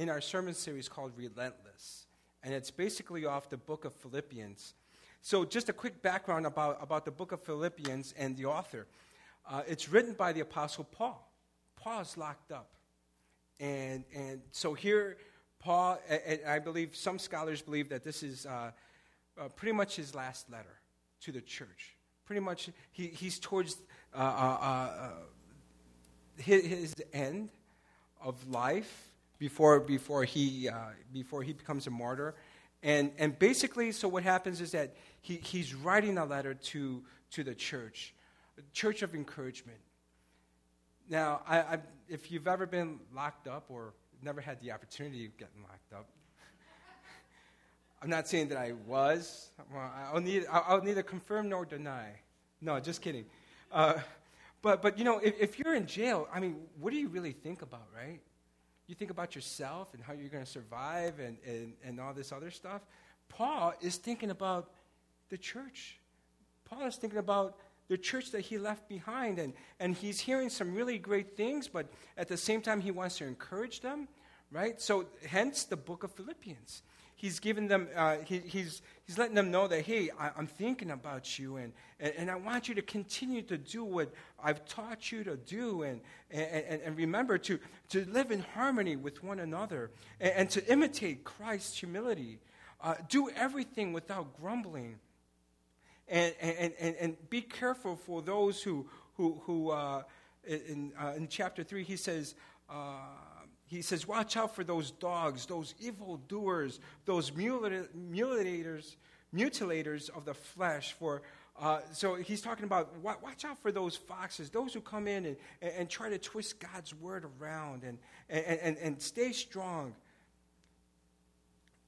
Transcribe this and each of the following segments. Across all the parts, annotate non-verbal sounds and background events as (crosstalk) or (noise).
in our sermon series called Relentless, and it's basically off the book of Philippians. So, just a quick background about, about the book of Philippians and the author. Uh, it's written by the Apostle Paul. Paul is locked up. And, and so here, Paul, and I believe some scholars believe that this is uh, uh, pretty much his last letter to the church. Pretty much, he, he's towards uh, uh, uh, his, his, end of life before, before, he, before he becomes a martyr. And, and basically, so what happens is that he, he's writing a letter to, to the church, church of encouragement. Now, I, I, if you've ever been locked up or never had the opportunity of getting locked up, (laughs) I'm not saying that I was. Well, I'll, need, I'll neither confirm nor deny. No, just kidding. Uh, but, but, you know, if, if you're in jail, I mean, what do you really think about, right? You think about yourself and how you're going to survive and, and, and all this other stuff. Paul is thinking about the church. Paul is thinking about the church that he left behind, and, and he's hearing some really great things, but at the same time, he wants to encourage them, right? So, hence the book of Philippians he's giving them, uh, he, he's, he's letting them know that, hey, I, am thinking about you, and, and, and, I want you to continue to do what I've taught you to do, and, and, and remember to, to live in harmony with one another, and, and to imitate Christ's humility. Uh, do everything without grumbling. And, and, and, and be careful for those who, who, who uh, in, uh, in chapter 3, he says, uh, he says, Watch out for those dogs, those evil doers, those mutilators, mutilators of the flesh. For uh, so he's talking about watch out for those foxes, those who come in and, and, try to twist God's word around and, and, and, and stay strong.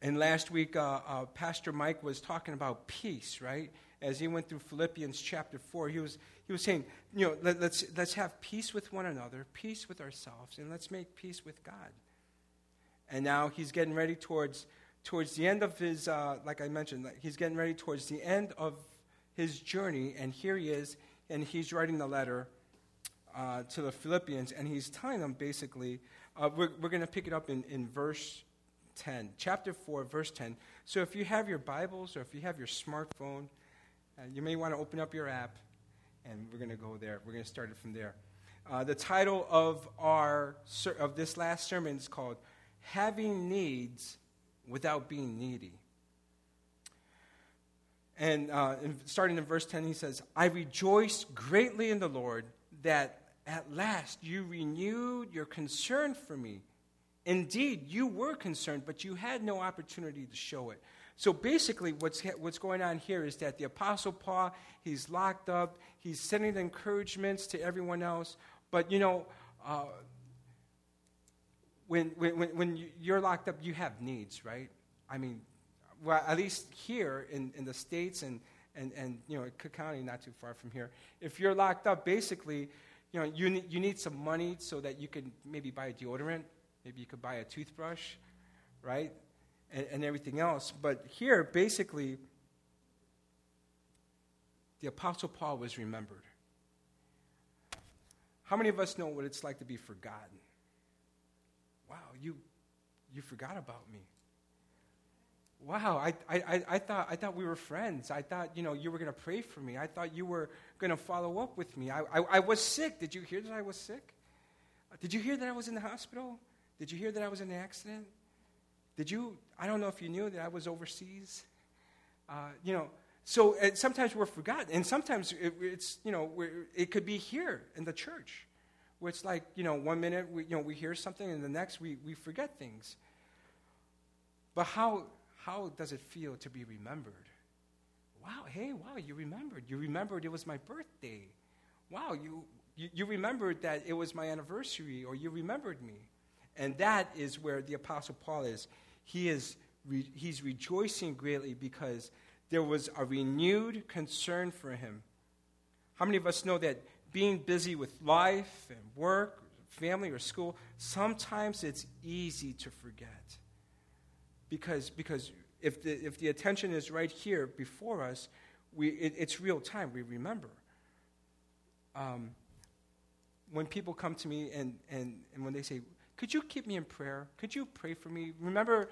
And last week, uh, uh, Pastor Mike was talking about peace, right? As he went through Philippians chapter 4, he was, he was saying, you know, let, let's, let's have peace with one another, peace with ourselves, and let's make peace with God. And now he's getting ready towards, towards the end of his, uh, like I mentioned, he's getting ready towards the end of his journey, and here he is, and he's writing the letter uh, to the Philippians, and he's telling them basically, uh, we're, we're going to pick it up in, in verse 10, chapter 4, verse 10. So if you have your Bibles or if you have your smartphone, uh, you may want to open up your app and we're going to go there. We're going to start it from there. Uh, the title of our of this last sermon is called "Having Needs Without Being Needy." And uh, in, starting in verse 10, he says, I rejoice greatly in the Lord that at last you renewed your concern for me. Indeed, you were concerned, but you had no opportunity to show it. So basically, what's, what's going on here is that the Apostle Paul, he's locked up, he's sending encouragements to everyone else. But, you know, uh, when, when, when you're locked up, you have needs, right? I mean, well, at least here in, in the States and, and, and, you know, Cook County, not too far from here, if you're locked up, basically, you know, you need, you need some money so that you can maybe buy a deodorant, maybe you could buy a toothbrush, right? And, and everything else. But here, basically, the Apostle Paul was remembered. How many of us know what it's like to be forgotten? Wow, you, you forgot about me. Wow, I, I, I, thought, I thought we were friends. I thought, you know, you were going to pray for me. I thought you were going to follow up with me. I, I, I was sick. Did you hear that I was sick? Did you hear that I was in the hospital? Did you hear that I was in an accident? Did you? I don't know if you knew that I was overseas. Uh, you know, so sometimes we're forgotten, and sometimes it, it's you know it could be here in the church, where it's like you know one minute we you know we hear something, and the next we we forget things. But how how does it feel to be remembered? Wow, hey, wow, you remembered. You remembered it was my birthday. Wow, you, you, you remembered that it was my anniversary, or you remembered me. And that is where the Apostle Paul is. He is re- he's rejoicing greatly because there was a renewed concern for him. How many of us know that being busy with life and work, family, or school, sometimes it's easy to forget? Because, because if, the, if the attention is right here before us, we, it, it's real time. We remember. Um, when people come to me and, and, and when they say, could you keep me in prayer? Could you pray for me? Remember,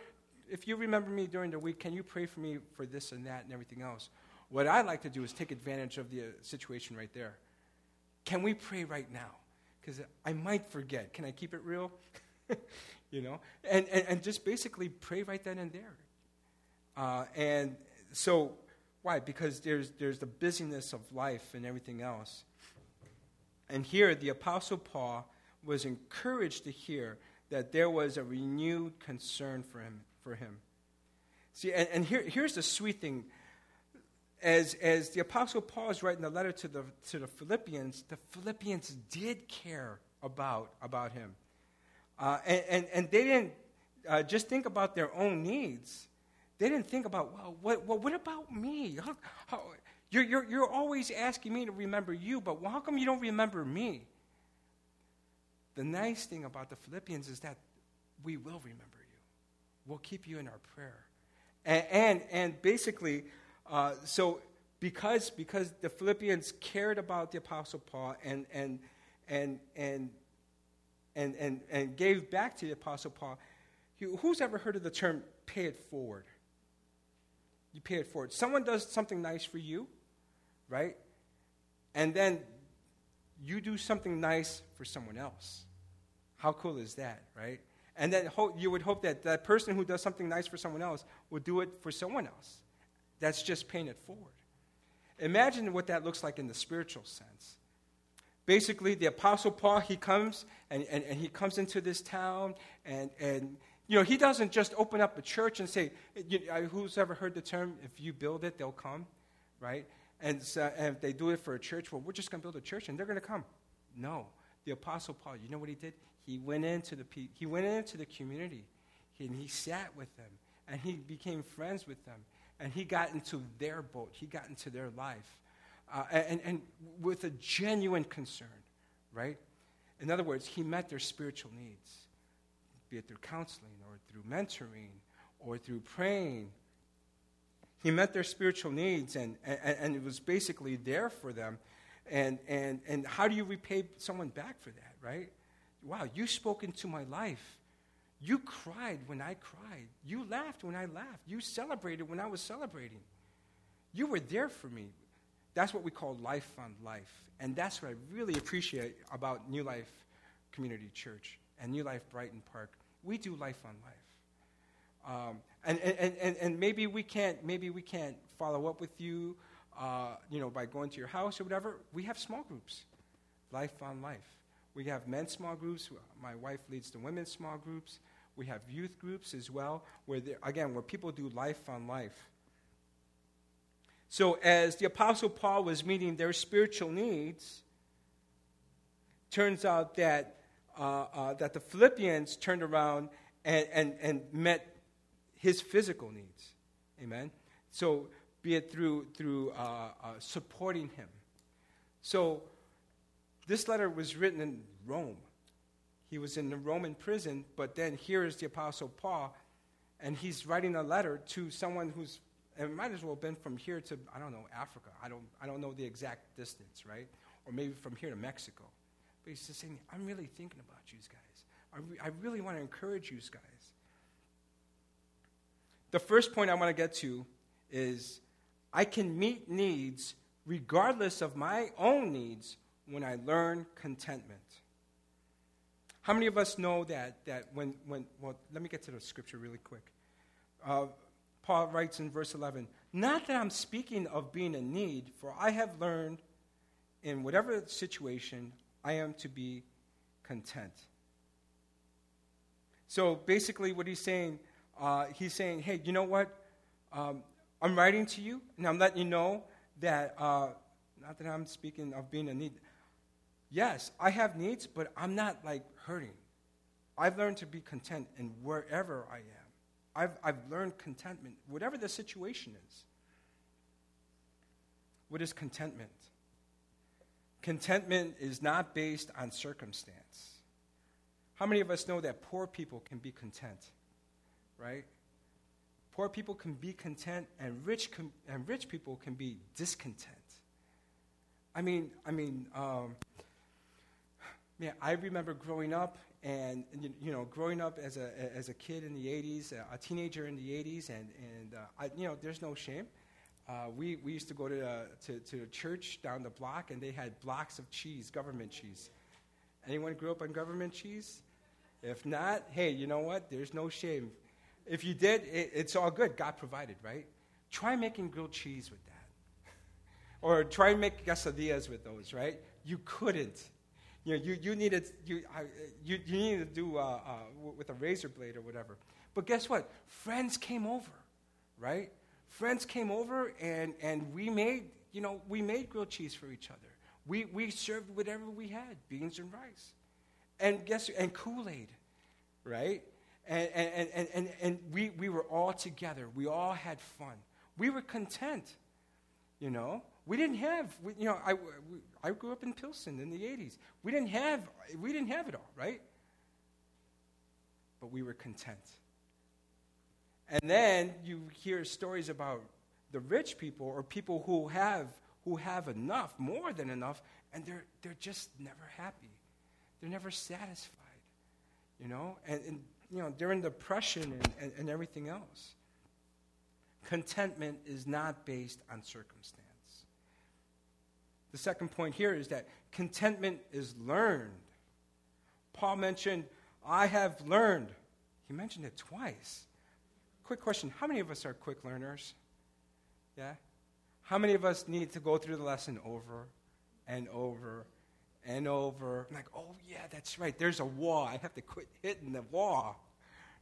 if you remember me during the week, can you pray for me for this and that and everything else? What I like to do is take advantage of the uh, situation right there. Can we pray right now? Because I might forget. Can I keep it real? (laughs) you know? And, and, and, just basically pray right then and there. Uh, and so, why? Because there's, there's the busyness of life and everything else. And here, the Apostle Paul was encouraged to hear that there was a renewed concern for him. For him. See, and, and here, here's the sweet thing. As, as the Apostle Paul is writing the letter to the, to the Philippians, the Philippians did care about, about him. Uh, and, and, and, they didn't uh, just think about their own needs. They didn't think about, well, what, what about me? How, how, you're, you're, you're always asking me to remember you, but how come you don't remember me? The nice thing about the Philippians is that we will remember you. We'll keep you in our prayer. And, and, and basically, uh, so because, because the Philippians cared about the Apostle Paul and, and, and, and, and, and, and gave back to the Apostle Paul, who's ever heard of the term pay it forward? You pay it forward. Someone does something nice for you, right? And then you do something nice for someone else. How cool is that, right? And then you would hope that that person who does something nice for someone else would do it for someone else. That's just paying it forward. Imagine what that looks like in the spiritual sense. Basically, the Apostle Paul, he comes and, and, and he comes into this town and, and you know, he doesn't just open up a church and say, who's ever heard the term, if you build it, they'll come, right? And, so, and if they do it for a church, well, we're just going to build a church and they're going to come. No. The Apostle Paul, you know what he did? He went into the, he went into the community and he sat with them and he became friends with them and he got into their boat. He got into their life. Uh, and, and with a genuine concern, right? In other words, he met their spiritual needs, be it through counseling or through mentoring or through praying he met their spiritual needs and, and, and it was basically there for them. And, and, and how do you repay someone back for that, right? Wow, you spoke into my life. You cried when I cried. You laughed when I laughed. You celebrated when I was celebrating. You were there for me. That's what we call life on life. And that's what I really appreciate about New Life Community Church and New Life Brighton Park. We do life on life. Um, and, and, and, and maybe we can't maybe we can't follow up with you, uh, you know, by going to your house or whatever. We have small groups, life on life. We have men's small groups. My wife leads the women's small groups. We have youth groups as well, where again where people do life on life. So as the apostle Paul was meeting their spiritual needs, turns out that uh, uh, that the Philippians turned around and, and, and met his physical needs. Amen? So, be it through, through uh, uh, supporting him. So, this letter was written in Rome. He was in the Roman prison, but then here is the Apostle Paul, and he's writing a letter to someone who's, it might as well have been from here to, I don't know, Africa. I don't, I don't know the exact distance, right? Or maybe from here to Mexico. But he's just saying, I'm really thinking about you guys. I, re- I really want to encourage you guys. The first point I want to get to is I can meet needs regardless of my own needs when I learn contentment. How many of us know that, that when, when, well, let me get to the scripture really quick. Uh, Paul writes in verse 11, Not that I'm speaking of being in need, for I have learned in whatever situation I am to be content. So basically, what he's saying, uh, he's saying, hey, you know what? Um, I'm writing to you, and I'm letting you know that, uh, not that I'm speaking of being a need. Yes, I have needs, but I'm not like hurting. I've learned to be content in wherever I am. I've, I've learned contentment, whatever the situation is. What is contentment? Contentment is not based on circumstance. How many of us know that poor people can be content? Right? Poor people can be content, and rich, com- and rich people can be discontent. I mean, I mean, um, man, I remember growing up and you, you know, growing up as a as a kid in the '80s, a teenager in the '80s, and and uh, I, you know, there's no shame. Uh, we, we used to go to, uh, to, to a church down the block, and they had blocks of cheese, government cheese. Anyone grew up on government cheese? If not, hey, you know what? There's no shame. If you did, it, it's all good. God provided, right? Try making grilled cheese with that. (laughs) or try and make quesadillas with those, right? You couldn't. You know, you, you needed you, you, you needed to do uh, uh, with a razor blade or whatever. But guess what? Friends came over, right? Friends came over and, and we made, you know, we made grilled cheese for each other. We, we served whatever we had, beans and rice. And guess and Kool-Aid, right? And, and, and, and, we, we were all together. We all had fun. We were content, you know. We didn't have, you know, I, I grew up in Pilsen in the 80s. We didn't have, we didn't have it all, right? But we were content. And then you hear stories about the rich people or people who have, who have enough, more than enough, and they're, they're just never happy. They're never satisfied, you know? And, and you know, during depression and, and, and everything else. Contentment is not based on circumstance. The second point here is that contentment is learned. Paul mentioned, I have learned. He mentioned it twice. Quick question How many of us are quick learners? Yeah? How many of us need to go through the lesson over and over and over? I'm like, oh, yeah, that's right. There's a wall. I have to quit hitting the wall.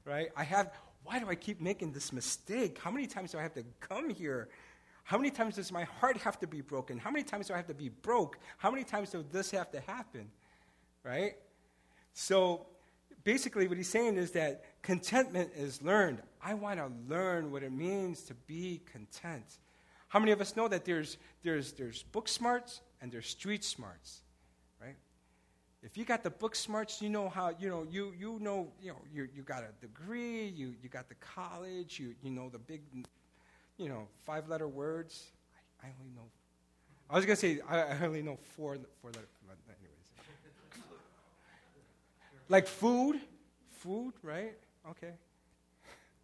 Right? I have, why do I keep making this mistake? How many times do I have to come here how many times does my heart have to be broken? How many times do I have to be broke? How many times does this have to happen? Right? So basically, what he's saying is that contentment is learned. I want to learn what it means to be content. How many of us know that there's, there's, there's book smarts and there's street smarts? If you got the book smarts, you know how, you know, you, you know, you know, you, you got a degree, you, you got the college, you, you know the big you know, five letter words. I, I only know. I was going to say, I, I, only know four, four letter, anyways. like food, food, right? Okay.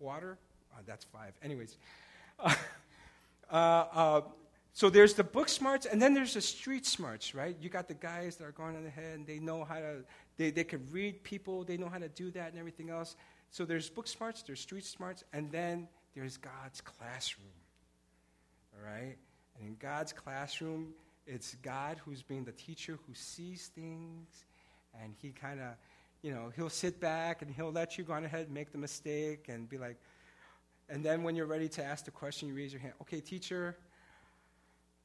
Water, oh, that's five. Anyways. (laughs) Uh, uh, so there's the book smarts, and then there's the street smarts, right? You got the guys that are going on ahead, and they know how to, they, they can read people, they know how to do that and everything else. So there's book smarts, there's street smarts, and then there's God's classroom. All right? And in God's classroom, it's God who's being the teacher who sees things, and he kind of, you know, he'll sit back and he'll let you go on ahead and make the mistake and be like, and then when you're ready to ask the question, you raise your hand. Okay, teacher,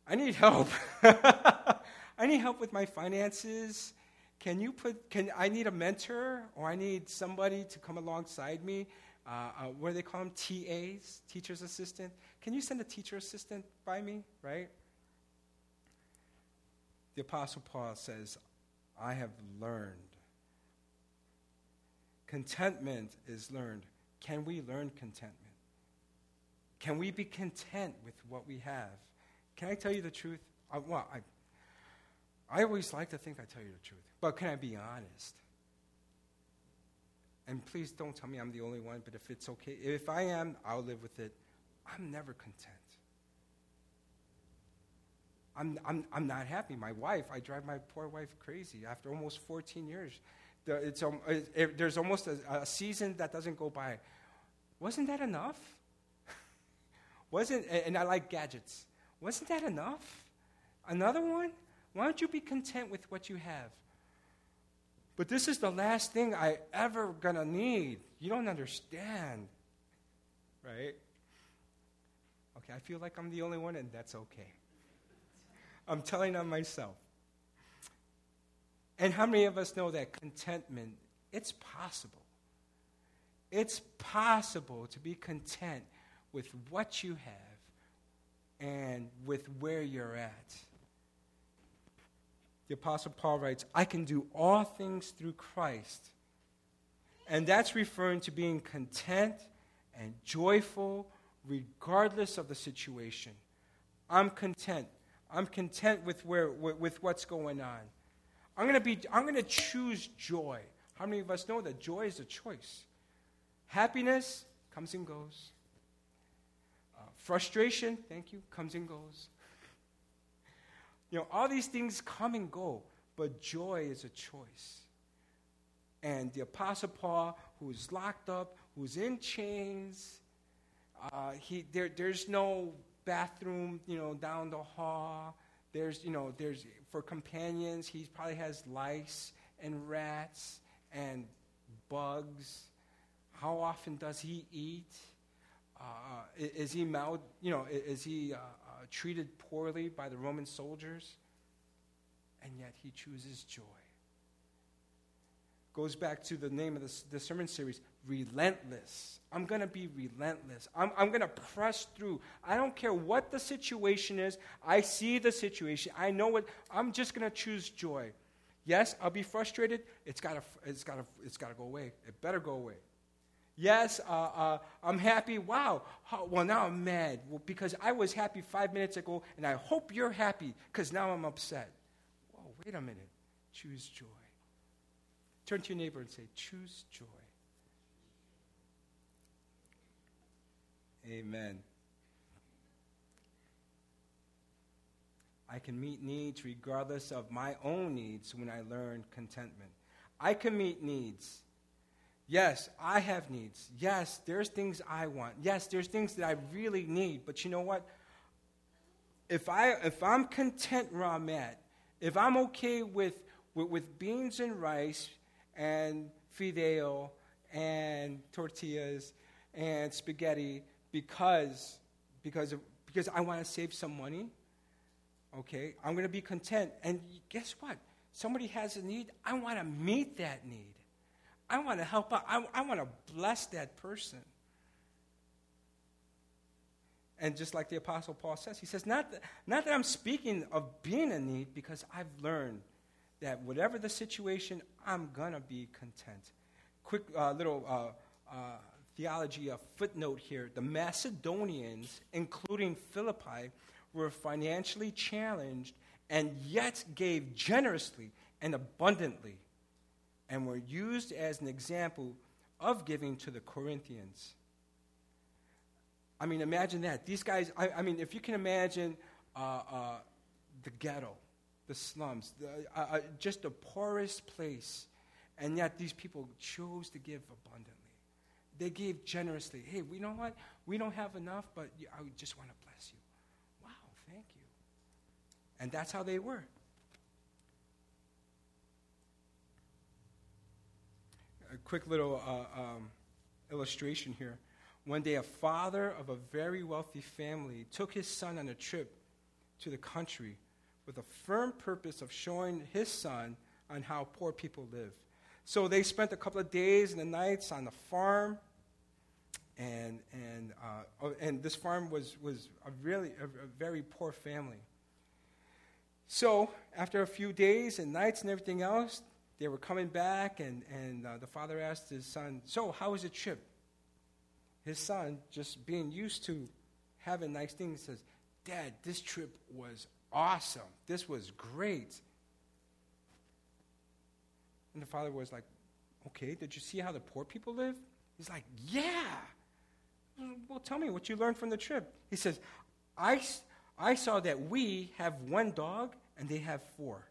I need help. (laughs) I need help with my finances. Can you put, can, I need a mentor or I need somebody to come alongside me uh, uh, what do they call them? TAs, teacher's assistant. Can you send a teacher assistant by me, right? The Apostle Paul says, I have learned. Contentment is learned. Can we learn contentment? Can we be content with what we have? Can I tell you the truth? I, well, I, I always like to think I tell you the truth, but can I be honest? and please don't tell me I'm the only one, but if it's okay, if I am, I'll live with it. I'm never content. I'm, I'm, I'm not happy. My wife, I drive my poor wife crazy after almost 14 years. it's, um, it, it, there's almost a, a season that doesn't go by. Wasn't that enough? (laughs) Wasn't, and I like gadgets. Wasn't that enough? Another one? Why don't you be content with what you have? But this is the last thing I ever gonna need. You don't understand. Right? Okay, I feel like I'm the only one, and that's okay. I'm telling on myself. And how many of us know that contentment, it's possible. It's possible to be content with what you have and with where you're at the Apostle Paul writes, I can do all things through Christ. And that's referring to being content and joyful regardless of the situation. I'm content. I'm content with, where, with, what's going on. I'm going to be I'm going to choose joy. How many of us know that joy is a choice? Happiness comes and goes. Frustration, thank you, comes and goes. You know, all these things come and go, but joy is a choice. And the Apostle Paul, who's locked up, who's in chains, uh, he, there, there's no bathroom, you know, down the hall. There's, you know, there's, for companions, he probably has lice and rats and bugs. How often does he eat? Uh, is he mal, you know, is he uh, uh, treated poorly by the Roman soldiers? And yet he chooses joy. Goes back to the name of the, the sermon series, relentless. I'm going to be relentless. I'm, I'm going to press through. I don't care what the situation is. I see the situation. I know what. I'm just going to choose joy. Yes, I'll be frustrated. It's got to it's gotta, it's gotta go away. It better go away. Yes, uh, uh, I'm happy. Wow. How, well, now I'm mad well, because I was happy five minutes ago, and I hope you're happy because now I'm upset. Whoa, wait a minute. Choose joy. Turn to your neighbor and say, Choose joy. Amen. I can meet needs regardless of my own needs when I learn contentment. I can meet needs. Yes, I have needs. Yes, there's things I want. Yes, there's things that I really need. But you know what? If, I, if I'm content where I'm at, if I'm okay with, with, with beans and rice and fideo and tortillas and spaghetti because, because, of, because I want to save some money, okay, I'm going to be content. And guess what? Somebody has a need, I want to meet that need. I want to help out. I, I want to bless that person. And just like the Apostle Paul says, he says, not that, not that I'm speaking of being in need, because I've learned that whatever the situation, I'm going to be content. Quick uh, little uh, uh, theology, a footnote here. The Macedonians, including Philippi, were financially challenged and yet gave generously and abundantly and were used as an example of giving to the Corinthians. I mean, imagine that. These guys, I, I mean, if you can imagine uh, uh, the ghetto, the slums, the, uh, uh just the poorest place, and yet these people chose to give abundantly. They gave generously. Hey, we know what? We don't have enough, but I just want to bless you. Wow, thank you. And that's how they were. A quick little uh, um, illustration here. One day, a father of a very wealthy family took his son on a trip to the country with a firm purpose of showing his son on how poor people live. So they spent a couple of days and the nights on the farm and and uh, oh, and this farm was was a really a, a, very poor family. So after a few days and nights and everything else, they were coming back, and and uh, the father asked his son, "So how was the trip?" His son, just being used to having nice things, says, "Dad, this trip was awesome. This was great." And the father was like, "Okay, did you see how the poor people live?" He's like, "Yeah." Well, tell me what you learned from the trip. He says, I, I saw that we have one dog and they have four.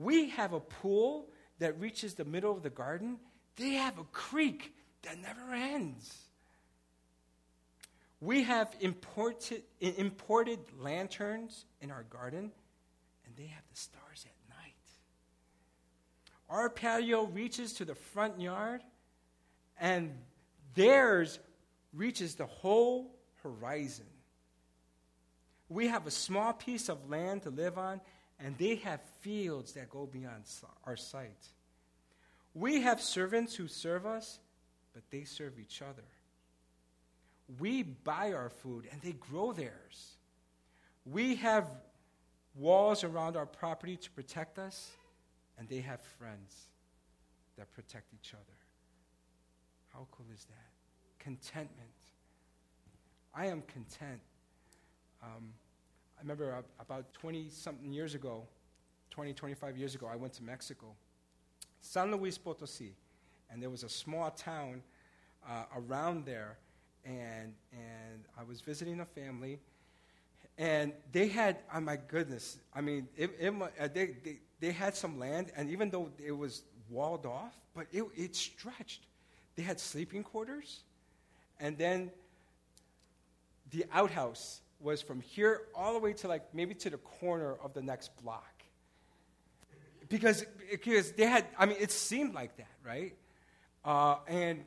We have a pool that reaches the middle of the garden. They have a creek that never ends. We have imported, imported lanterns in our garden, and they have the stars at night. Our patio reaches to the front yard, and theirs reaches the whole horizon. We have a small piece of land to live on, and they have fields that go beyond our sight. We have servants who serve us, but they serve each other. We buy our food, and they grow theirs. We have walls around our property to protect us, and they have friends that protect each other. How cool is that? contentment. I am content. Um, I remember about 20 something years ago, 20, 25 years ago, I went to Mexico San Luis Potosi. And there was a small town uh, around there. And, and I was visiting a family. And they had, oh my goodness, I mean, it, it, uh, they, they, they had some land, and even though it was walled off, but it, it stretched. They had sleeping quarters, and then the outhouse was from here all the way to like maybe to the corner of the next block. Because, because they had, I mean, it seemed like that, right? Uh, and,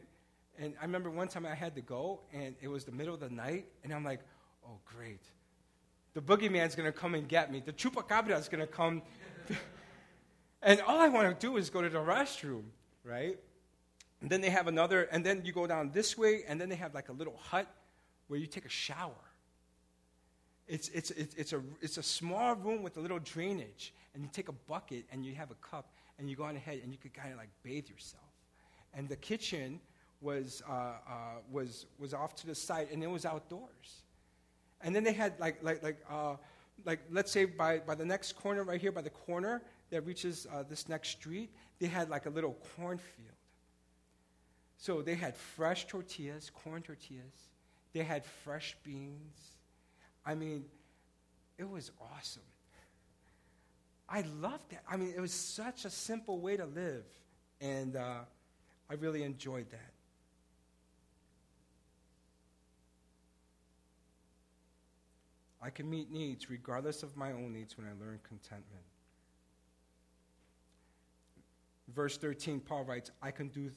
and I remember one time I had to go, and it was the middle of the night, and I'm like, oh, great. The boogeyman's going to come and get me. The chupacabra is going to come. (laughs) and all I want to do is go to the restroom, right? And then they have another, and then you go down this way, and then they have like a little hut where you take a shower. It's, it's, it's, a, it's a small room with a little drainage, and you take a bucket and you have a cup, and you go on ahead and you could kind of like bathe yourself. And the kitchen was, uh, uh, was, was off to the side, and it was outdoors. And then they had like, like, like, uh, like let's say by, by the next corner right here, by the corner that reaches uh, this next street, they had like a little cornfield. So they had fresh tortillas, corn tortillas. They had fresh beans. I mean, it was awesome. I loved that. I mean, it was such a simple way to live. And uh, I really enjoyed that. I can meet needs regardless of my own needs when I learn contentment. Verse 13, Paul writes, I can do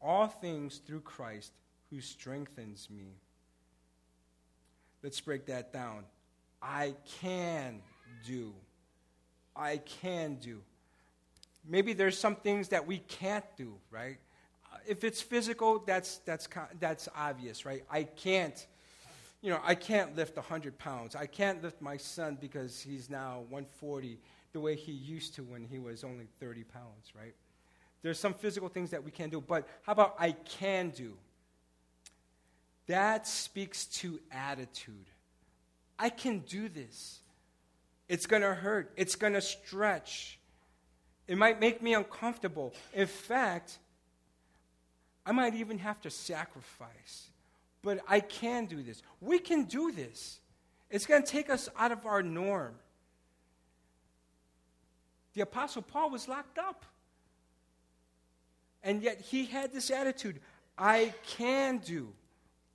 all things through Christ who strengthens me. Let's break that down. I can do. I can do. Maybe there's some things that we can't do, right? Uh, if it's physical, that's, that's, that's obvious, right? I can't, you know, I can't lift 100 pounds. I can't lift my son because he's now 140 the way he used to when he was only 30 pounds, right? There's some physical things that we can't do, but how about I can do? That speaks to attitude. I can do this. It's going to hurt. It's going to stretch. It might make me uncomfortable. In fact, I might even have to sacrifice. But I can do this. We can do this. It's going to take us out of our norm. The Apostle Paul was locked up. And yet he had this attitude I can do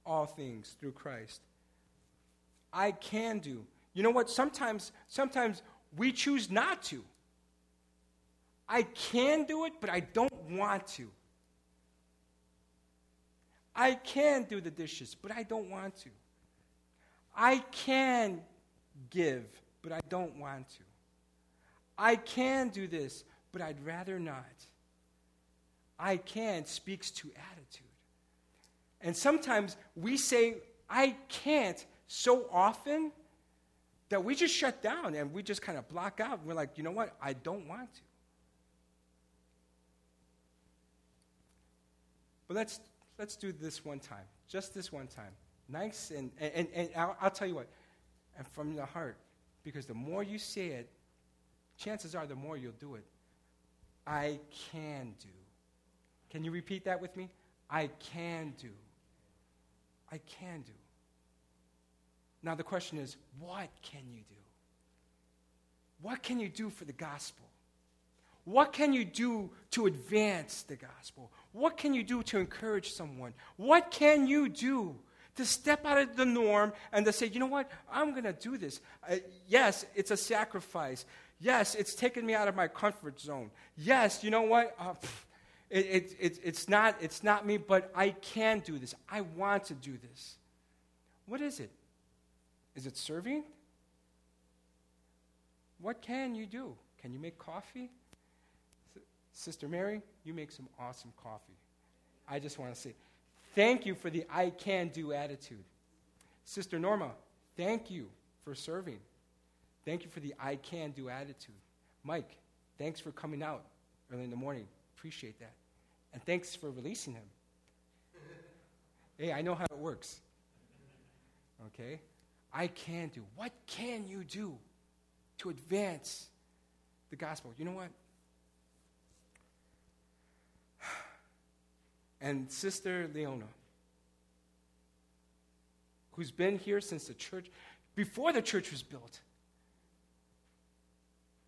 all things through Christ. I can do. You know what? Sometimes, sometimes we choose not to. I can do it, but I don't want to. I can do the dishes, but I don't want to. I can give, but I don't want to. I can do this, but I'd rather not. I can speaks to attitude. And sometimes we say, I can't so often that we just shut down and we just kind of block out. We're like, you know what? I don't want to. But let's, let's do this one time, just this one time. Nice, and, and, and I'll, I'll tell you what, and from the heart, because the more you say it, chances are the more you'll do it. I can do. Can you repeat that with me? I can do. I can do. Now, the question is, what can you do? What can you do for the gospel? What can you do to advance the gospel? What can you do to encourage someone? What can you do to step out of the norm and to say, you know what, I'm going to do this? Uh, yes, it's a sacrifice. Yes, it's taken me out of my comfort zone. Yes, you know what? Uh, it, it, it, it's, not, it's not me, but I can do this. I want to do this. What is it? Is it serving? What can you do? Can you make coffee? Sister Mary, you make some awesome coffee. I just want to say thank you for the I can do attitude. Sister Norma, thank you for serving. Thank you for the I can do attitude. Mike, thanks for coming out early in the morning. Appreciate that. And thanks for releasing him. hey, I know how it works. Okay? I can do. What can you do to advance the gospel? You know what? (sighs) and Sister Leona, who's been here since the church, before the church was built.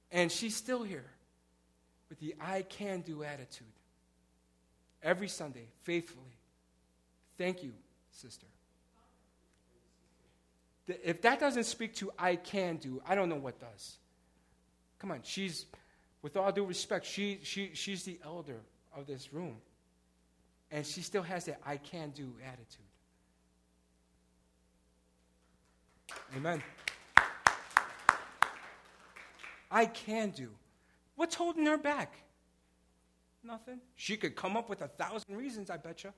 And she's still here with the I can do attitude. Every Sunday, faithfully. Thank you, sister. If that doesn't speak to I can do, I don't know what does. Come on, she's, with all due respect, she, she, she's the elder of this room. And she still has that I can do attitude. Amen. I can do. What's holding her back? Nothing. She could come up with a thousand reasons, I bet you.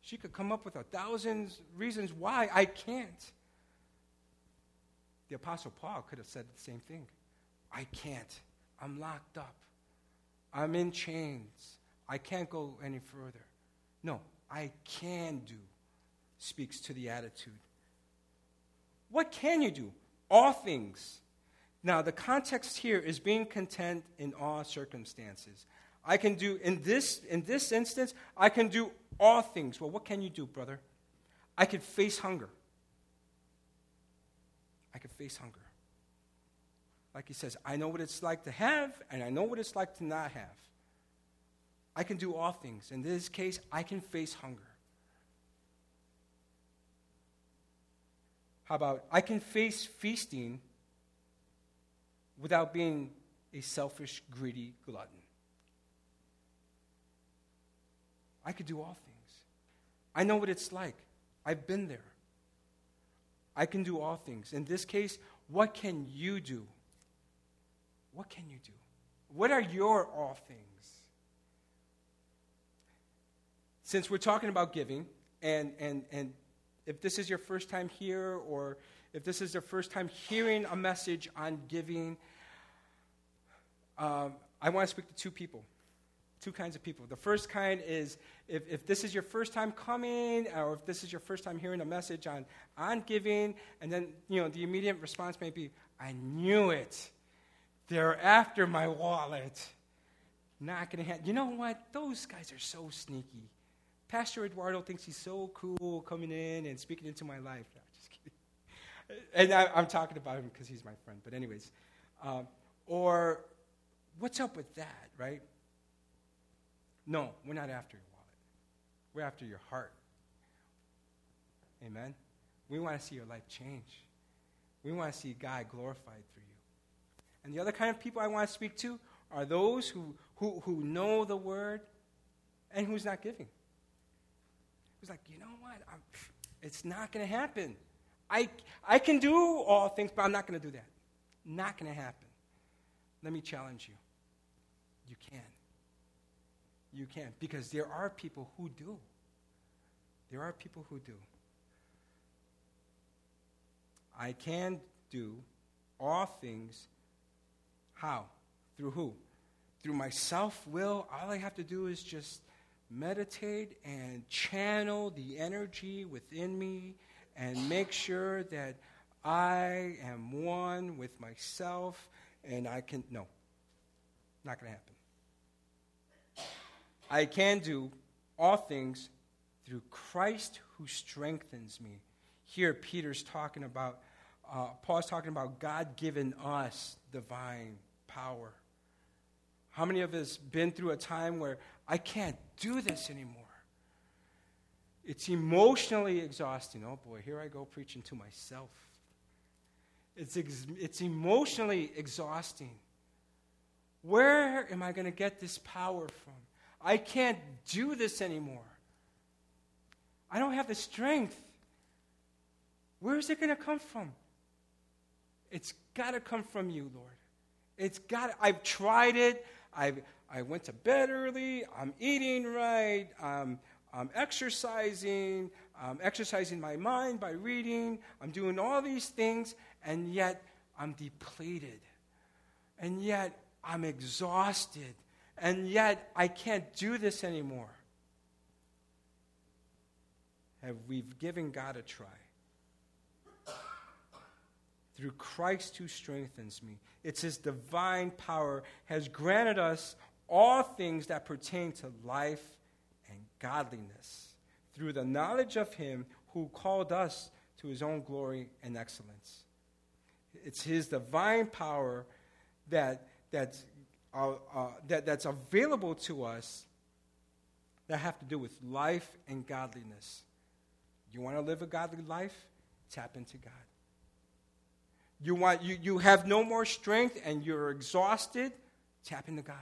She could come up with a thousand reasons why I can't. The Apostle Paul could have said the same thing. I can't. I'm locked up. I'm in chains. I can't go any further. No, I can do speaks to the attitude. What can you do? All things. Now, the context here is being content in all circumstances. I can do, in this, in this instance, I can do all things. Well, what can you do, brother? I could face hunger. I could face hunger. Like he says, I know what it's like to have, and I know what it's like to not have. I can do all things. In this case, I can face hunger. How about I can face feasting without being a selfish, greedy glutton? I could do all things. I know what it's like. I've been there. I can do all things. In this case, what can you do? What can you do? What are your all things? Since we're talking about giving, and, and, and if this is your first time here, or if this is your first time hearing a message on giving, um, I want to speak to two people two kinds of people. The first kind is if, if this is your first time coming, or if this is your first time hearing a message on, on giving, and then, you know, the immediate response may be, I knew it. They're after my wallet. Not to happen. You know what? Those guys are so sneaky. Pastor Eduardo thinks he's so cool coming in and speaking into my life. No, just kidding. And I, am talking about him because he's my friend. But, anyways, um, or what's up with that, right? No, we're not after your wallet. We're after your heart. Amen? We want to see your life change. We want to see God glorified through you. And the other kind of people I want to speak to are those who, who, who know the word and who's not giving. Who's like, you know what? I'm, it's not going to happen. I, I can do all things, but I'm not going to do that. Not going to happen. Let me challenge you. You can you can. Because there are people who do. There are people who do. I can do all things. How? Through who? Through my self will. All I have to do is just meditate and channel the energy within me and make sure that I am one with myself and I can. No, not going to happen. I can do all things through Christ who strengthens me. Here, Peter's talking about, uh, Paul's talking about God giving us divine power. How many of us been through a time where I can't do this anymore? It's emotionally exhausting. Oh boy, here I go preaching to myself. It's, ex- it's emotionally exhausting. Where am I going to get this power from? I can't do this anymore. I don't have the strength. Where is it going to come from? It's got to come from you, Lord. It's got. I've tried it. I I went to bed early. I'm eating right. I'm, I'm exercising. I'm exercising my mind by reading. I'm doing all these things, and yet I'm depleted. And yet I'm exhausted and yet I can't do this anymore. Have we given God a try? Through Christ who strengthens me. It's his divine power has granted us all things that pertain to life godliness through the knowledge of him who called us to his own glory and excellence. It's his divine power that, that's, uh, uh, that, that's available to us that have to do with life and godliness. You want to live a godly life? Tap into God. You, want, you, you have no more strength and you're exhausted? Tap into God.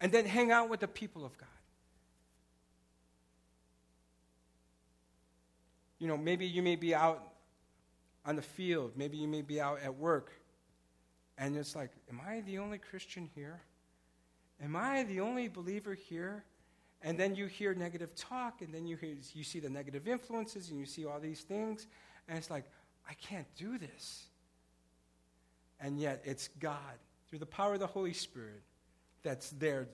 And then hang out with the people of God. You know, maybe you may be out on the field, maybe you may be out at work, and it's like, am I the only Christian here? Am I the only believer here? And then you hear negative talk, and then you, hear, you see the negative influences, and you see all these things, and it's like, I can't do this. And yet, it's God, through the power of the Holy Spirit, that's there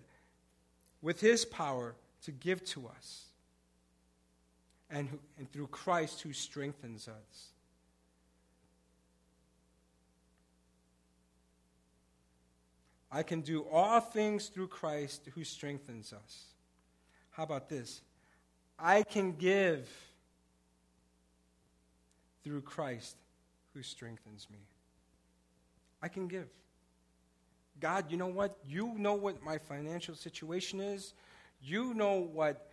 with His power to give to us, and, who, and through Christ who strengthens us. I can do all things through Christ who strengthens us. How about this? I can give through Christ who strengthens me. I can give. God, you know what? You know what my financial situation is. You know what,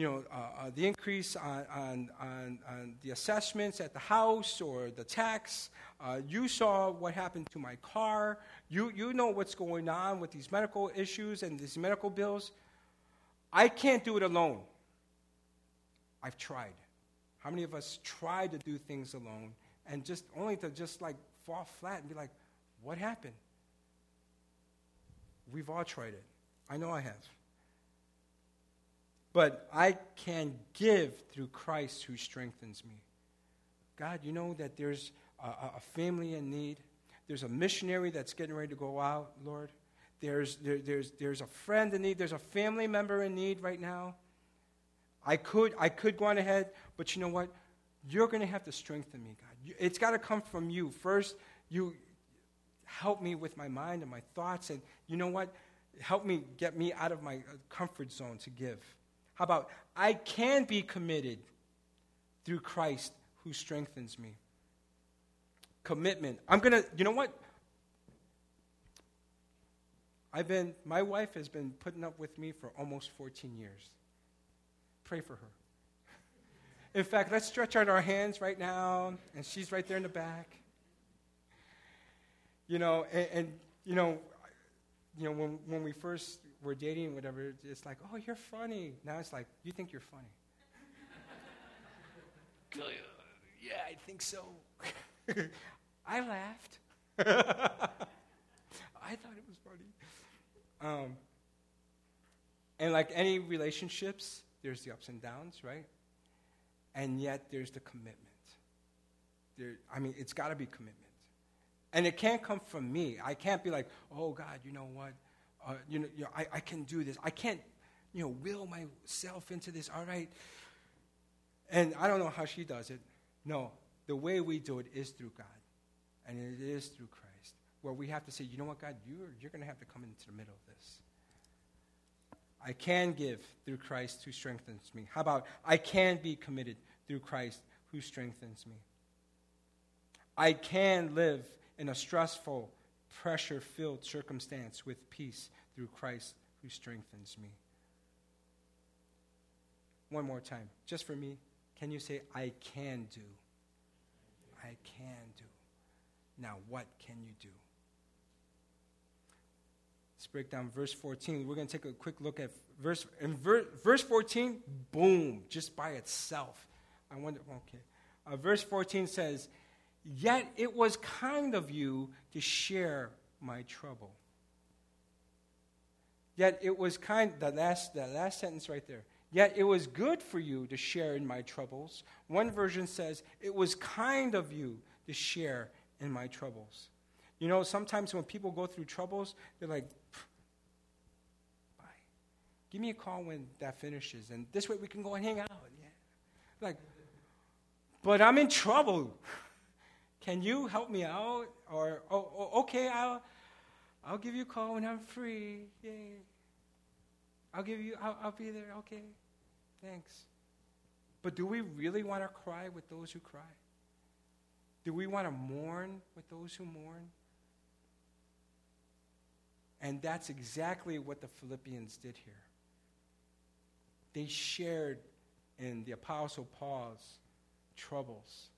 you know, uh, uh, the increase on, on, on, on, the assessments at the house or the tax. Uh, you saw what happened to my car. You, you know what's going on with these medical issues and these medical bills. I can't do it alone. I've tried. How many of us try to do things alone and just only to just like fall flat and be like, what happened? We've all tried it. I know I have. But I can give through Christ who strengthens me. God, you know that there's a, a family in need. There's a missionary that's getting ready to go out, Lord. There's, there, there's, there's a friend in need. There's a family member in need right now. I could, I could go on ahead, but you know what? You're going to have to strengthen me, God. It's got to come from you. First, you help me with my mind and my thoughts, and you know what? Help me get me out of my uh, comfort zone to give. How about I can be committed through Christ who strengthens me? Commitment. I'm going to, you know what? I've been, my wife has been putting up with me for almost 14 years. Pray for her. In fact, let's stretch out our hands right now, and she's right there in the back. You know, and, and you know, you know, when, when we first were dating, whatever, it's like, oh, you're funny. Now it's like, you think you're funny. (laughs) yeah, I think so. (laughs) I laughed. (laughs) I thought it was funny. Um, and like any relationships, there's the ups and downs, right? And yet there's the commitment. There, I mean, it's got to be commitment. And it can't come from me. I can't be like, oh, God, you know what? Uh, you know, you know I, I can do this. I can't, you know, will myself into this. All right. And I don't know how she does it. No, the way we do it is through God. And it is through Christ where we have to say, you know what, God, you're, you're going to have to come into the middle of this. I can give through Christ who strengthens me. How about I can be committed through Christ who strengthens me? I can live in a stressful, pressure filled circumstance with peace through Christ who strengthens me. One more time, just for me, can you say, I can do? I can do. Now, what can you do? Let's break down verse 14. We're going to take a quick look at verse in ver, verse 14. Boom, just by itself. I wonder. Okay, uh, verse 14 says, "Yet it was kind of you to share my trouble." Yet it was kind. The last, the last sentence right there. Yet it was good for you to share in my troubles. One version says, "It was kind of you to share in my troubles." You know, sometimes when people go through troubles, they're like, bye. Give me a call when that finishes, and this way we can go and hang out. Yeah. Like, but I'm in trouble. (laughs) Can you help me out? Or, oh, oh, okay, I'll, I'll give you a call when I'm free. Yay. I'll give you, I'll, I'll be there. Okay. Thanks. But do we really want to cry with those who cry? Do we want to mourn with those who mourn? And that's exactly what the Philippians did here. They shared in the Apostle Paul's troubles.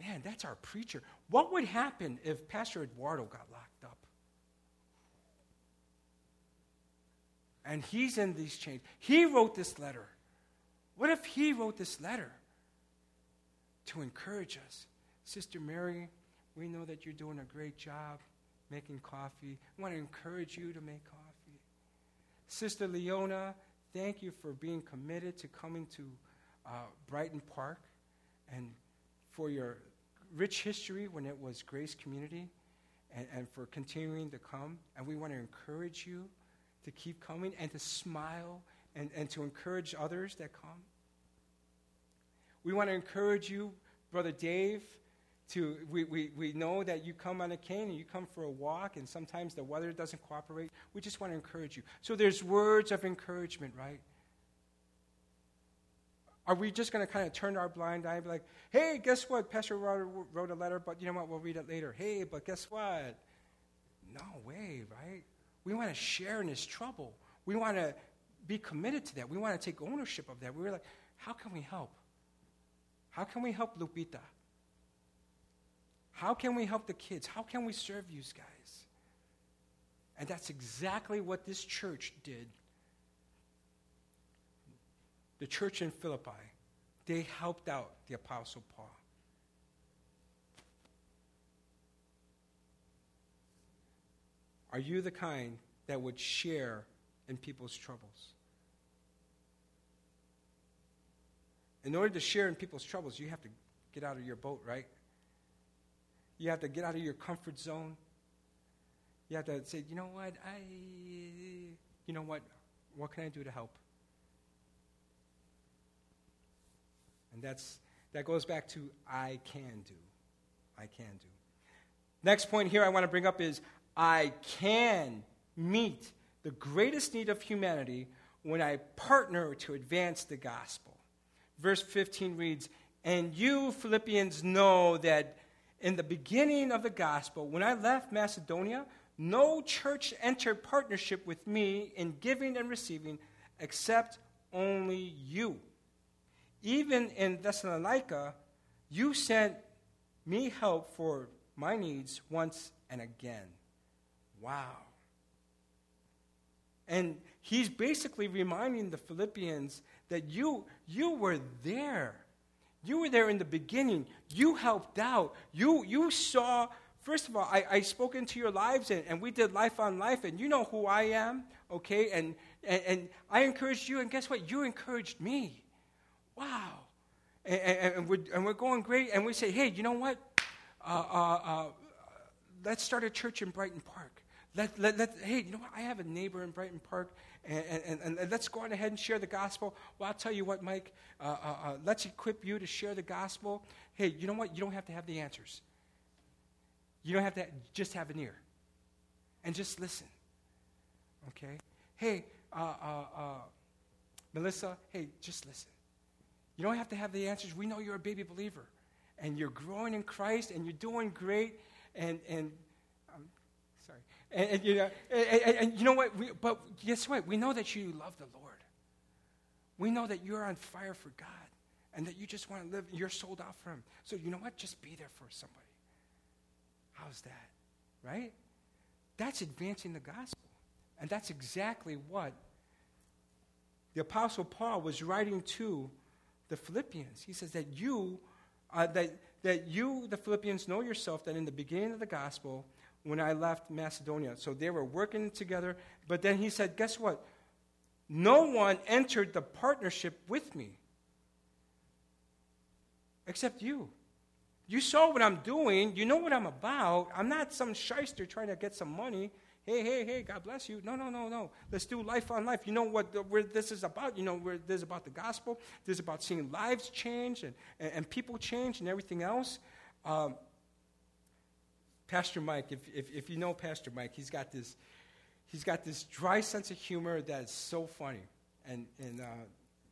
Man, that's our preacher. What would happen if Pastor Eduardo got locked up? And he's in these chains. He wrote this letter. What if he wrote this letter to encourage us? Sister Mary, we know that you're doing a great job making coffee. I want to encourage you to make coffee. Sister Leona, thank you for being committed to coming to uh, Brighton Park and for your rich history when it was Grace Community and, and for continuing to come. And we want to encourage you to keep coming and to smile and, and to encourage others that come. We want to encourage you, Brother Dave, to we, we, we know that you come on a cane and you come for a walk and sometimes the weather doesn't cooperate. We just want to encourage you. So there's words of encouragement, right? Are we just going to kind of turn our blind eye and be like, hey, guess what? Pastor wrote, wrote a letter, but you know what? We'll read it later. Hey, but guess what? No way, right? We want to share in his trouble. We want to be committed to that. We want to take ownership of that. We were like, how can we help? How can we help Lupita? How can we help the kids? How can we serve you guys? And that's exactly what this church did the church in Philippi, they helped out the Apostle Paul. Are you the kind that would share in people's troubles? In order to share in people's troubles, you have to get out of your boat, right? You have to get out of your comfort zone. You have to say, you know what, I, you know what, what can I do to help? And that's, that goes back to I can do. I can do. Next point here I want to bring up is I can meet the greatest need of humanity when I partner to advance the gospel. Verse 15 reads, And you, Philippians, know that in the beginning of the gospel, when I left Macedonia, no church entered partnership with me in giving and receiving except only you even in Thessalonica, you sent me help for my needs once and again. Wow. And he's basically reminding the Philippians that you, you were there. You were there in the beginning. You helped out. You, you saw, first of all, I, I spoke into your lives and, and we did life on life, and you know who I am, okay? And, and, and I encouraged you, and guess what? You encouraged me wow. And, and, and, we're, and we're going great. And we say, hey, you know what? Uh, uh, uh, let's start a church in Brighton Park. Let, let, let, hey, you know what? I have a neighbor in Brighton Park, and, and, let's go on ahead and share the gospel. Well, I'll tell you what, Mike, uh, uh, uh, let's equip you to share the gospel. Hey, you know what? You don't have to have the answers. You don't have to just have an ear and just listen. Okay? Hey, Melissa, hey, just listen. You don't have to have the answers. We know you're a baby believer. And you're growing in Christ and you're doing great. And, and I'm um, sorry. And, and you know, and, and, and, you know what? We, but guess what? We know that you love the Lord. We know that you're on fire for God and that you just want to live, you're sold out for Him. So you know what? Just be there for somebody. How's that? Right? That's advancing the gospel. And that's exactly what the Apostle Paul was writing to the Philippians. He says that you, uh, that, that you, the Philippians, know yourself that in the beginning of the gospel, when I left Macedonia, so they were working together, but then he said, guess what? No one entered the partnership with me except you. You saw what I'm doing. You know what I'm about. I'm not some shyster trying to get some money hey, hey, hey, God bless you. No, no, no, no. Let's do life on life. You know what the, where this is about? You know where this is about the gospel. This is about seeing lives change and, and, and people change and everything else. Um, Pastor Mike, if, if, if, you know Pastor Mike, he's got this, he's got this dry sense of humor that is so funny. And, and uh,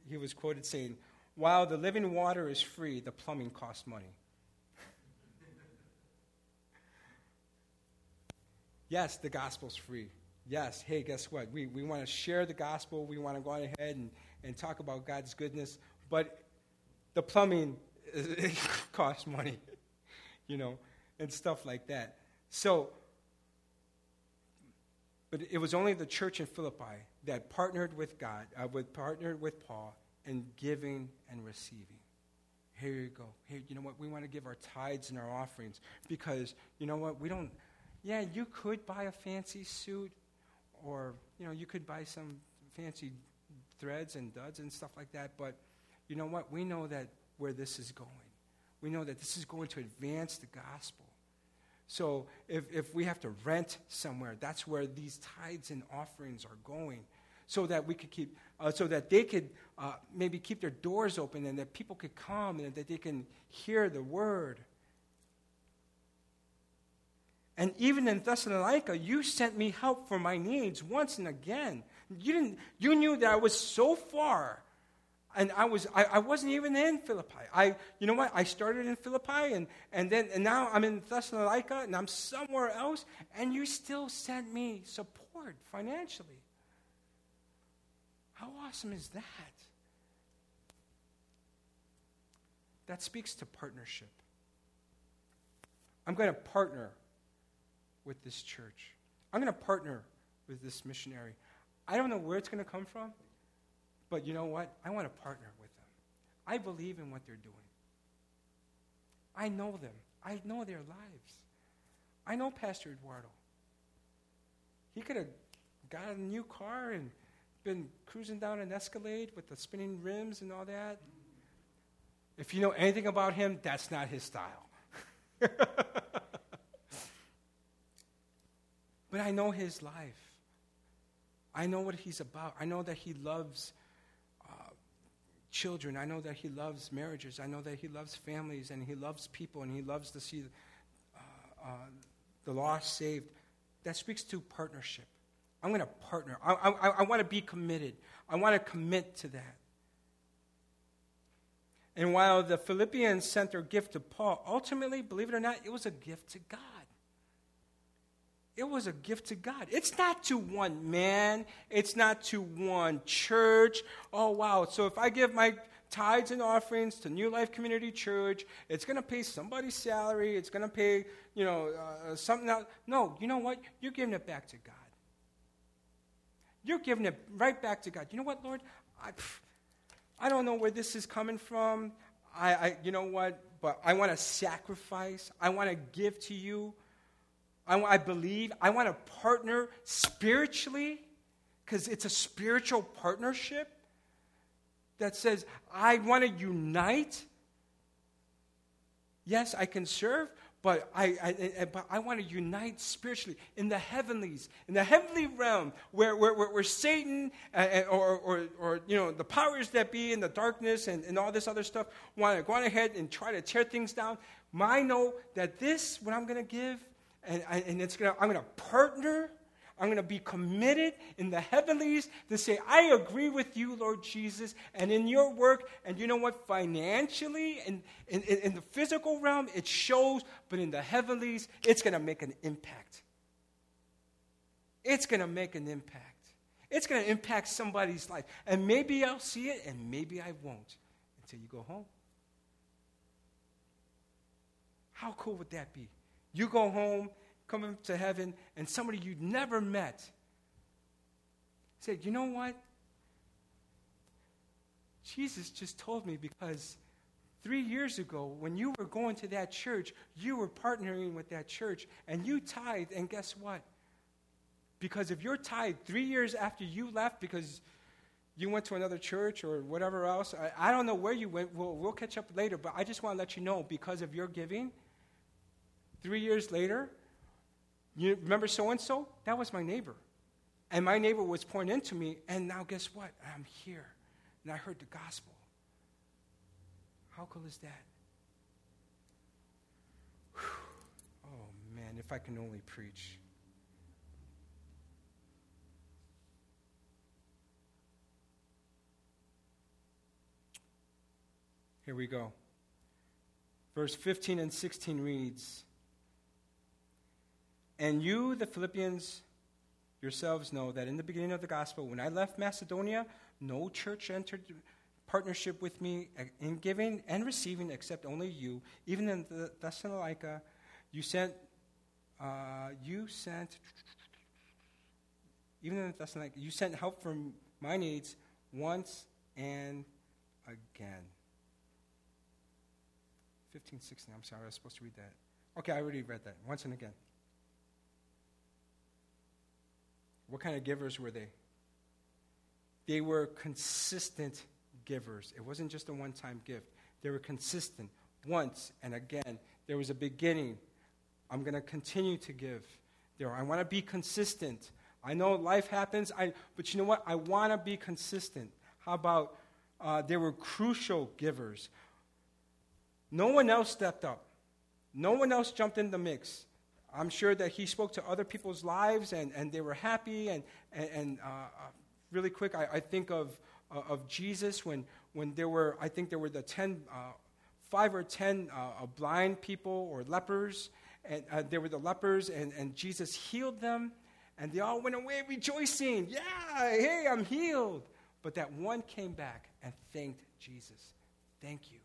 he was quoted saying, While the living water is free, the plumbing costs money. Yes, the gospel's free. Yes, hey, guess what? We, we want to share the gospel. We want to go ahead and, and talk about God's goodness. But the plumbing (laughs) costs money, you know, and stuff like that. So, but it was only the church in Philippi that partnered with God, uh, with, partnered with Paul in giving and receiving. Here you go. Here, you know what? We want to give our tithes and our offerings because, you know what? We don't, yeah, you could buy a fancy suit or, you know, you could buy some fancy threads and duds and stuff like that, but you know what? We know that where this is going. We know that this is going to advance the gospel. So if, if we have to rent somewhere, that's where these tithes and offerings are going. So that we could keep, uh, so that they could uh, maybe keep their doors open and that people could come and that they can hear the word. And even in Thessalonica, you sent me help for my needs once and again. You, didn't, you knew that I was so far and I was I, I, wasn't even in Philippi. I you know what? I started in Philippi and, and then and now I'm in Thessalonica and I'm somewhere else, and you still sent me support financially. How awesome is that? That speaks to partnership. I'm going to partner with this church. I'm going to partner with this missionary. I don't know where it's going to come from. But you know what? I want to partner with them. I believe in what they're doing. I know them. I know their lives. I know Pastor Eduardo. He could have got a new car and been cruising down an Escalade with the spinning rims and all that. If you know anything about him, that's not his style. (laughs) but I know his life. I know what he's about. I know that he loves children. I know that He loves marriages. I know that He loves families and He loves people and He loves to see uh, uh, the lost saved. That speaks to partnership. I'm going to partner. I, I, I want to be committed. I want to commit to that. And while the Philippians sent their gift to Paul, ultimately, believe it or not, it was a gift to God. It was a gift to God. It's not to one man, it's not to one church. Oh, wow. So if I give my tithes and offerings to New Life Community Church, it's going to pay somebody's salary, it's going to pay, you know, uh, something else. No, you know what? You're giving it back to God. You're giving it right back to God. You know what, Lord? I, I don't know where this is coming from. I, I you know what? But I want to sacrifice. I want to give to you. I, I believe. I want to partner spiritually because it's a spiritual partnership that says, I want to unite. Yes, I can serve, but I, I, but I want to unite spiritually in the heavenlies, in the heavenly realm, where, where, where, where Satan uh, or, or, or, you know, the powers that be in the darkness and, and all this other stuff want to go on ahead and try to tear things down. I know that this, what I'm going to give, and, and it's gonna, I'm going to partner. I'm going to be committed in the heavenlies to say, I agree with you, Lord Jesus, and in your work. And you know what? Financially, and in, in, in the physical realm, it shows, but in the heavenlies, it's going to make an impact. It's going to make an impact. It's going to impact somebody's life. And maybe I'll see it, and maybe I won't until you go home. How cool would that be? You go home, come to heaven, and somebody you'd never met said, You know what? Jesus just told me because three years ago, when you were going to that church, you were partnering with that church, and you tithed, and guess what? Because of your tithe, three years after you left, because you went to another church or whatever else, I, I don't know where you went, we'll, we'll catch up later, but I just want to let you know because of your giving, Three years later, you remember so and so? That was my neighbor. And my neighbor was pouring into me, and now guess what? I'm here. And I heard the gospel. How cool is that? Whew. Oh man, if I can only preach. Here we go. Verse 15 and 16 reads and you, the Philippians, yourselves know that in the beginning of the gospel, when I left Macedonia, no church entered partnership with me in giving and receiving except only you. Even in the Thessalonica, you sent, uh, you sent, even in Thessalonica, you sent help for my needs once and again. 15, 16, I'm sorry, I was supposed to read that. Okay, I already read that. Once and again. What kind of givers were they? They were consistent givers. It wasn't just a one time gift, they were consistent once and again. There was a beginning. I'm going to continue to give. There, I want to be consistent. I know life happens, I, but you know what? I want to be consistent. How about uh, they were crucial givers? No one else stepped up. No one else jumped in the mix. I'm sure that he spoke to other people's lives and, and they were happy. And, and, and uh, uh really quick, I, I think of, uh, of Jesus when, when there were, I think there were the 10, uh, five or 10 uh, blind people or lepers. And uh, there were the lepers, and, and Jesus healed them. And they all went away rejoicing. Yeah, hey, I'm healed. But that one came back and thanked Jesus. Thank you.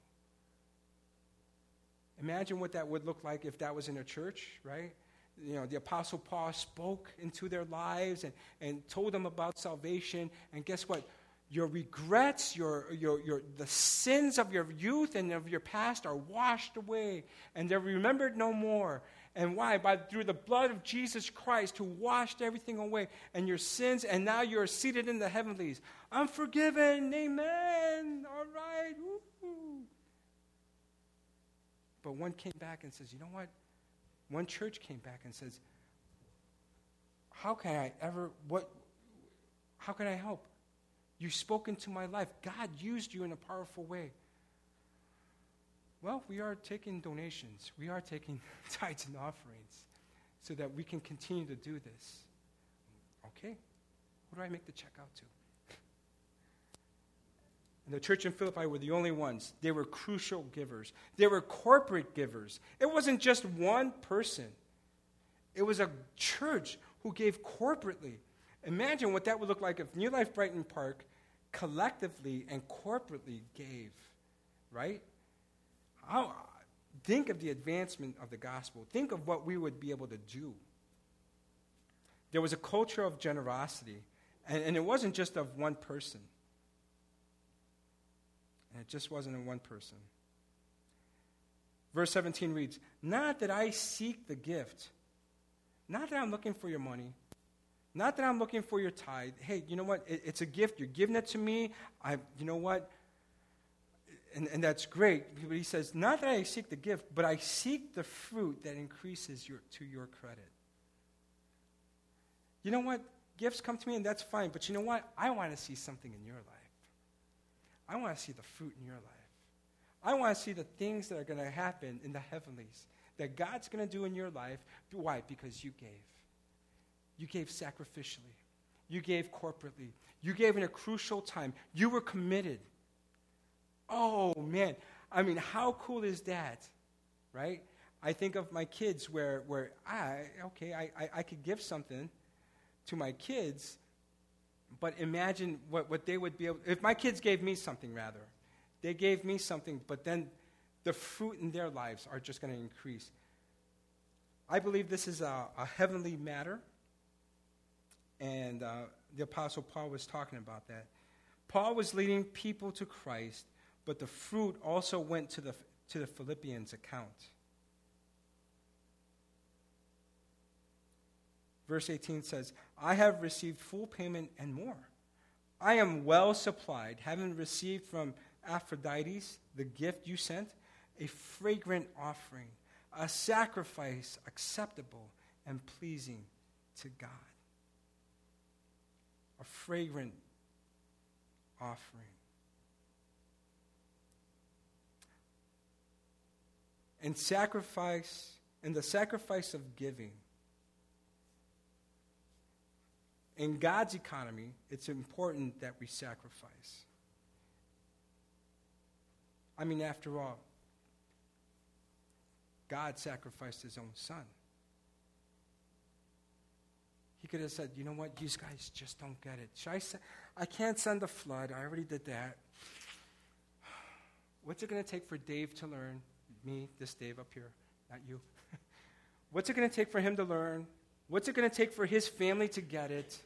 Imagine what that would look like if that was in a church, right? You know, the Apostle Paul spoke into their lives and, and told them about salvation. And guess what? Your regrets, your, your, your, the sins of your youth and of your past are washed away, and they're remembered no more. And why? By through the blood of Jesus Christ who washed everything away and your sins, and now you're seated in the heavenlies. I'm forgiven. Amen. All right. Woo-hoo. But one came back and says, you know what? One church came back and says, how can I ever, what, how can I help? You spoke into my life. God used you in a powerful way. Well, we are taking donations. We are taking (laughs) tithes and offerings so that we can continue to do this. Okay, who do I make the check out to? And the church in Philippi were the only ones. They were crucial givers, they were corporate givers. It wasn't just one person, it was a church who gave corporately. Imagine what that would look like if New Life Brighton Park collectively and corporately gave, right? How, think of the advancement of the gospel. Think of what we would be able to do. There was a culture of generosity, and, and it wasn't just of one person. And it just wasn't in one person. Verse 17 reads Not that I seek the gift, not that I'm looking for your money, not that I'm looking for your tithe. Hey, you know what? It, it's a gift. You're giving it to me. I, you know what? And, and that's great. But he says, Not that I seek the gift, but I seek the fruit that increases your, to your credit. You know what? Gifts come to me, and that's fine. But you know what? I want to see something in your life. I want to see the fruit in your life. I want to see the things that are going to happen in the heavenlies that God's going to do in your life. Why? Because you gave. You gave sacrificially. You gave corporately. You gave in a crucial time. You were committed. Oh, man. I mean, how cool is that? Right? I think of my kids where, where I, okay, I, I, I could give something to my kids, but imagine what, what they would be able, if my kids gave me something, rather, they gave me something, but then the fruit in their lives are just going to increase. I believe this is a, a heavenly matter, and uh, the Apostle Paul was talking about that. Paul was leading people to Christ, but the fruit also went to the, to the Philippians' account. Verse 18 says, I have received full payment and more. I am well supplied, having received from Aphrodite the gift you sent, a fragrant offering, a sacrifice acceptable and pleasing to God. A fragrant offering. And sacrifice, and the sacrifice of giving in God's economy, it's important that we sacrifice. I mean, after all, God sacrificed his own son. He could have said, you know what, these guys just don't get it. Should I, se- I can't send a flood. I already did that. (sighs) What's it going to take for Dave to learn? Me, this Dave up here, not you. (laughs) What's it going to take for him to learn? What's it going to take for his family to get it?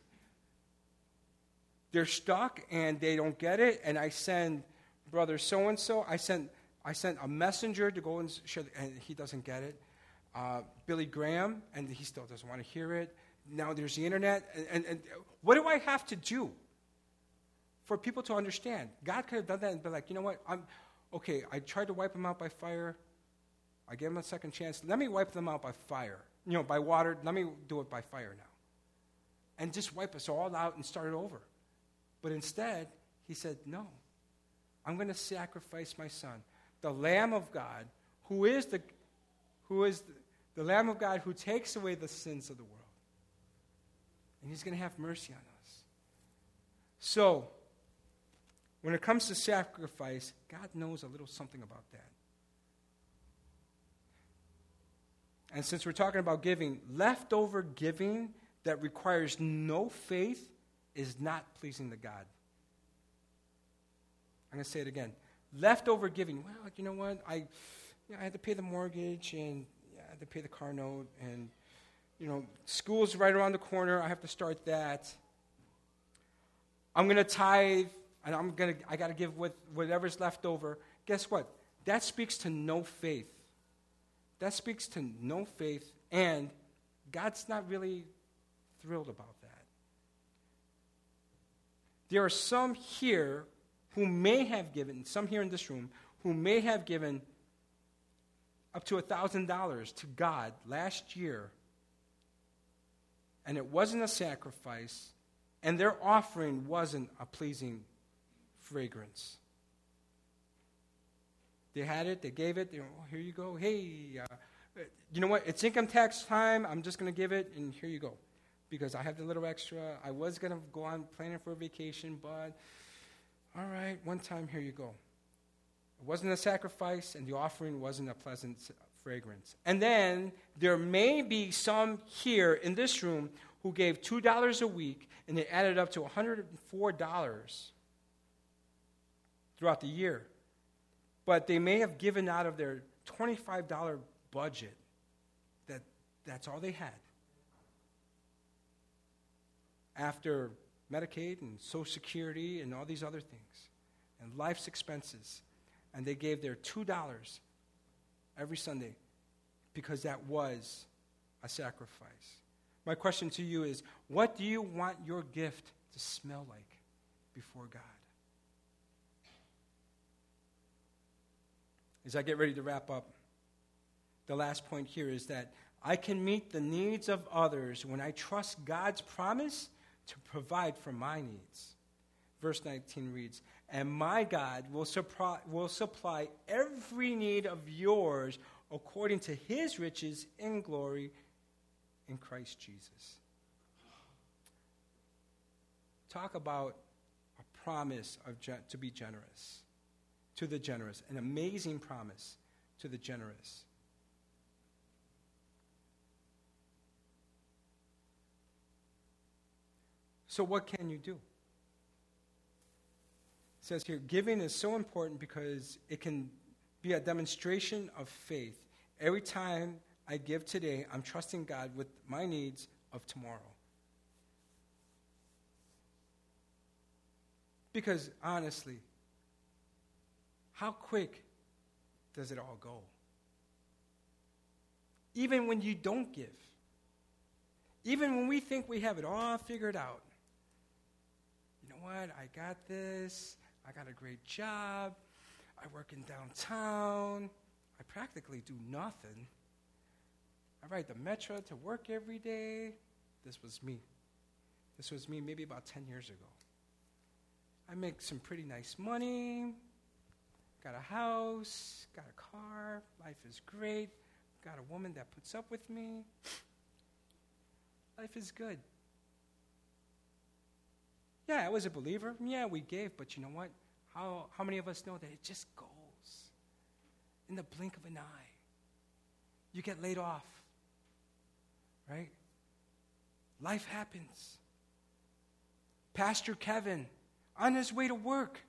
They're stuck and they don't get it, and I send brother so and so. I sent I sent a messenger to go and share, and he doesn't get it. Uh, Billy Graham, and he still doesn't want to hear it. Now there's the internet, and, and, and what do I have to do for people to understand? God could have done that and been like, you know what? I'm okay. I tried to wipe them out by fire. I gave them a second chance. Let me wipe them out by fire. You know, by water. Let me do it by fire now, and just wipe us all out and start it over. But instead, he said, no. I'm going to sacrifice my son, the Lamb of God, who is the, who is the, the Lamb of God who takes away the sins of the world. And he's going to have mercy on us. So, when it comes to sacrifice, God knows a little something about that. And since we're talking about giving, leftover giving that requires no faith is not pleasing to God. I'm going to say it again. Leftover giving. Well, you know what? I, you know, I had to pay the mortgage and I had to pay the car note and, you know, school's right around the corner. I have to start that. I'm going to tithe and I'm going to, I got to give what, whatever's left over. Guess what? That speaks to no faith. That speaks to no faith, and God's not really thrilled about that. There are some here who may have given, some here in this room, who may have given up to $1,000 to God last year, and it wasn't a sacrifice, and their offering wasn't a pleasing fragrance. They had it, they gave it, they oh, here you go. Hey, uh, you know what? It's income tax time. I'm just going to give it, and here you go. Because I have the little extra. I was going to go on planning for a vacation, but all right, one time, here you go. It wasn't a sacrifice, and the offering wasn't a pleasant fragrance. And then there may be some here in this room who gave $2 a week, and they added up to $104 throughout the year. But they may have given out of their $25 budget that that's all they had. After Medicaid and Social Security and all these other things, and life's expenses. And they gave their $2 every Sunday because that was a sacrifice. My question to you is what do you want your gift to smell like before God? As I get ready to wrap up, the last point here is that I can meet the needs of others when I trust God's promise to provide for my needs. Verse 19 reads, And my God will supply, will supply every need of yours according to his riches in glory in Christ Jesus. Talk about a promise of to be generous to the generous, an amazing promise to the generous. So, what can you do? It says here giving is so important because it can be a demonstration of faith. Every time I give today, I'm trusting God with my needs of tomorrow. Because honestly, how quick does it all go? Even when you don't give, even when we think we have it all figured out, what? I got this. I got a great job. I work in downtown. I practically do nothing. I ride the metro to work every day. This was me. This was me maybe about 10 years ago. I make some pretty nice money. Got a house, got a car, life is great. Got a woman that puts up with me. Life is good. Yeah, I was a believer. Yeah, we gave, but you know what? How, how many of us know that it just goes? in the blink of an eye. You get laid off, right? Life happens. Pastor Kevin, on his way to work,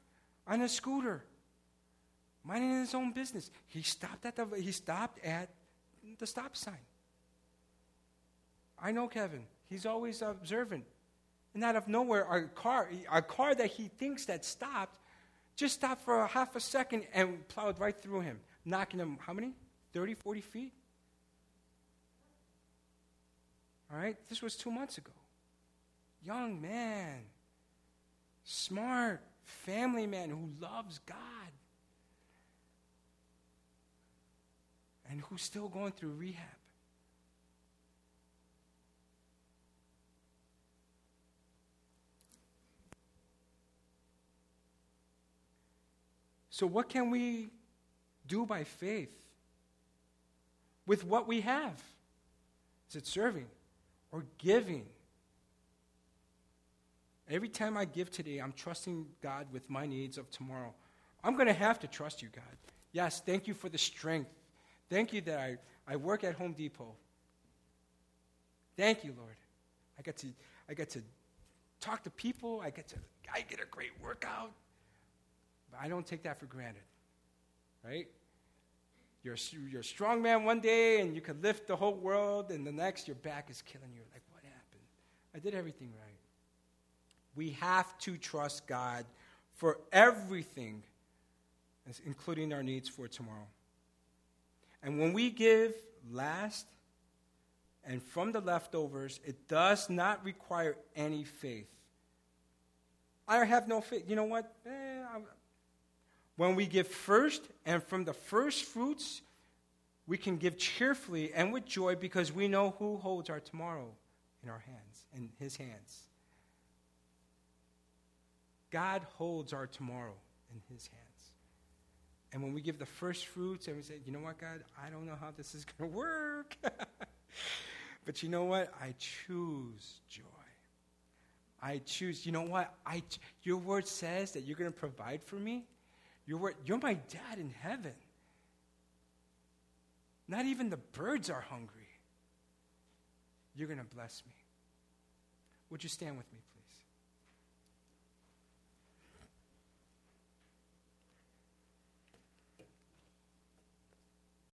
on a scooter, minding his own business, he stopped at the, he stopped at the stop sign. I know Kevin. He's always observant. And out of nowhere, a car, a car that he thinks that stopped, just stopped for a half a second and plowed right through him, knocking him, how many? 30, 40 feet? All right? This was two months ago. Young man, smart, family man who loves God. And who's still going through rehab. So, what can we do by faith with what we have? Is it serving or giving? Every time I give today, I'm trusting God with my needs of tomorrow. I'm going to have to trust you, God. Yes, thank you for the strength. Thank you that I, I work at Home Depot. Thank you, Lord. I get to I get to talk to people. I get to I get a great workout. But I don't take that for granted, right? You're, you're a strong man one day and you can lift the whole world, and the next your back is killing you. Like, what happened? I did everything right. We have to trust God for everything, including our needs for tomorrow. And when we give last and from the leftovers, it does not require any faith. I have no faith. You know what? Eh, when we give first and from the first fruits, we can give cheerfully and with joy because we know who holds our tomorrow in our hands, in his hands. God holds our tomorrow in his hands. And when we give the first fruits and we say, you know what, God, I don't know how this is going to work. (laughs) but you know what? I choose joy. I choose, you know what? I, your word says that you're going to provide for me. You're, you're my dad in heaven. Not even the birds are hungry. You're going to bless me. Would you stand with me?